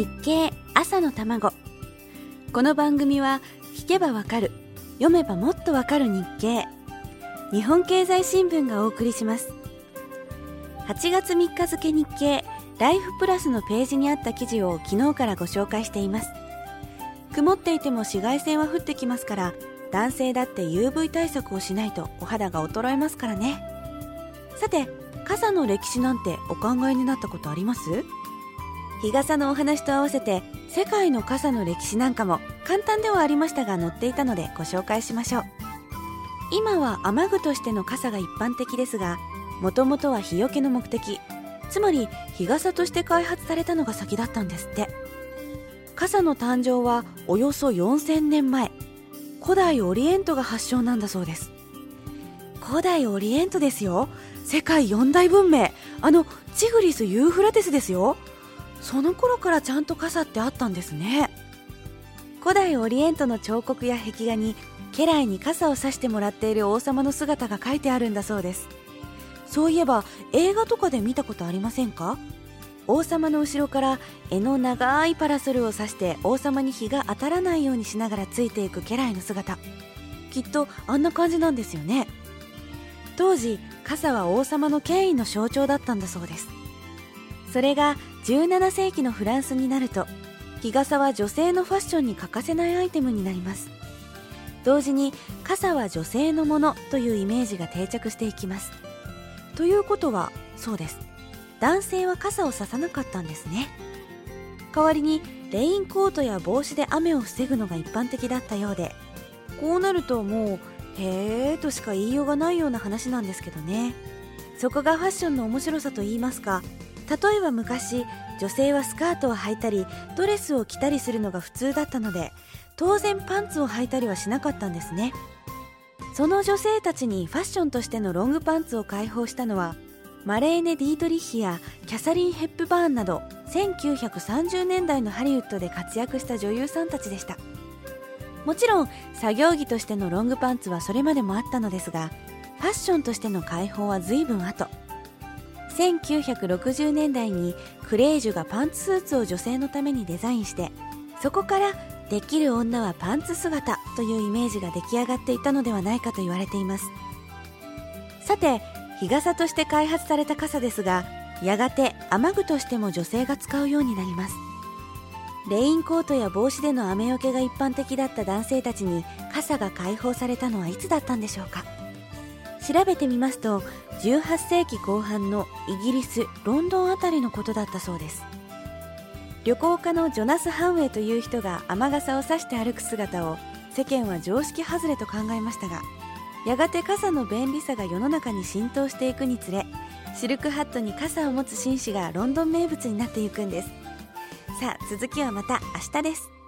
日経朝の卵。この番組は聞けばわかる読めばもっとわかる日経。日本経済新聞がお送りします。8月3日付日経ライフプラスのページにあった記事を昨日からご紹介しています。曇っていても紫外線は降ってきますから男性だって UV 対策をしないとお肌が衰えますからね。さて傘の歴史なんてお考えになったことあります？日傘のお話と合わせて世界の傘の歴史なんかも簡単ではありましたが載っていたのでご紹介しましょう。今は雨具としての傘が一般的ですがもともとは日よけの目的。つまり日傘として開発されたのが先だったんですって。傘の誕生はおよそ4000年前。古代オリエントが発祥なんだそうです。古代オリエントですよ。世界四大文明。あのチグリス・ユーフラテスですよ。その頃からちゃんと傘ってあったんですね。古代オリエントの彫刻や壁画に家来に傘を差してもらっている王様の姿が書いてあるんだそうです。そういえば映画とかで見たことありませんか？王様の後ろから柄の長いパラソルを指して王様に日が当たらないようにしながらついていく家来の姿。きっとあんな感じなんですよね。当時傘は王様の権威の象徴だったんだそうです。それが17世紀のフランスになると日傘は女性のファッションに欠かせないアイテムになります。同時に傘は女性のものというイメージが定着していきます。ということはそうです。男性は傘をささなかったんですね。代わりにレインコートや帽子で雨を防ぐのが一般的だったようでこうなるともうへえとしか言いようがないような話なんですけどね。そこがファッションの面白さと言いますか例えば昔女性はスカートを履いたりドレスを着たりするのが普通だったので当然パンツを履いたりはしなかったんですね。その女性たちにファッションとしてのロングパンツを解放したのはマレーネ・ディートリッヒやキャサリン・ヘップバーンなど1930年代のハリウッドで活躍した女優さんたちでした。もちろん作業着としてのロングパンツはそれまでもあったのですがファッションとしての解放は随分後。1960年代にクレージュがパンツスーツを女性のためにデザインしてそこからできる女はパンツ姿というイメージが出来上がっていたのではないかと言われています。さて日傘として開発された傘ですがやがて雨具としても女性が使うようになります。レインコートや帽子での雨よけが一般的だった男性たちに傘が解放されたのはいつだったんでしょうか。調べてみますと18世紀後半のイギリスロンドンあたりのことだったそうです。旅行家のジョナス・ハンウェイという人が雨傘を差して歩く姿を世間は常識外れと考えましたがやがて傘の便利さが世の中に浸透していくにつれシルクハットに傘を持つ紳士がロンドン名物になっていくんです。さあ続きはまた明日です。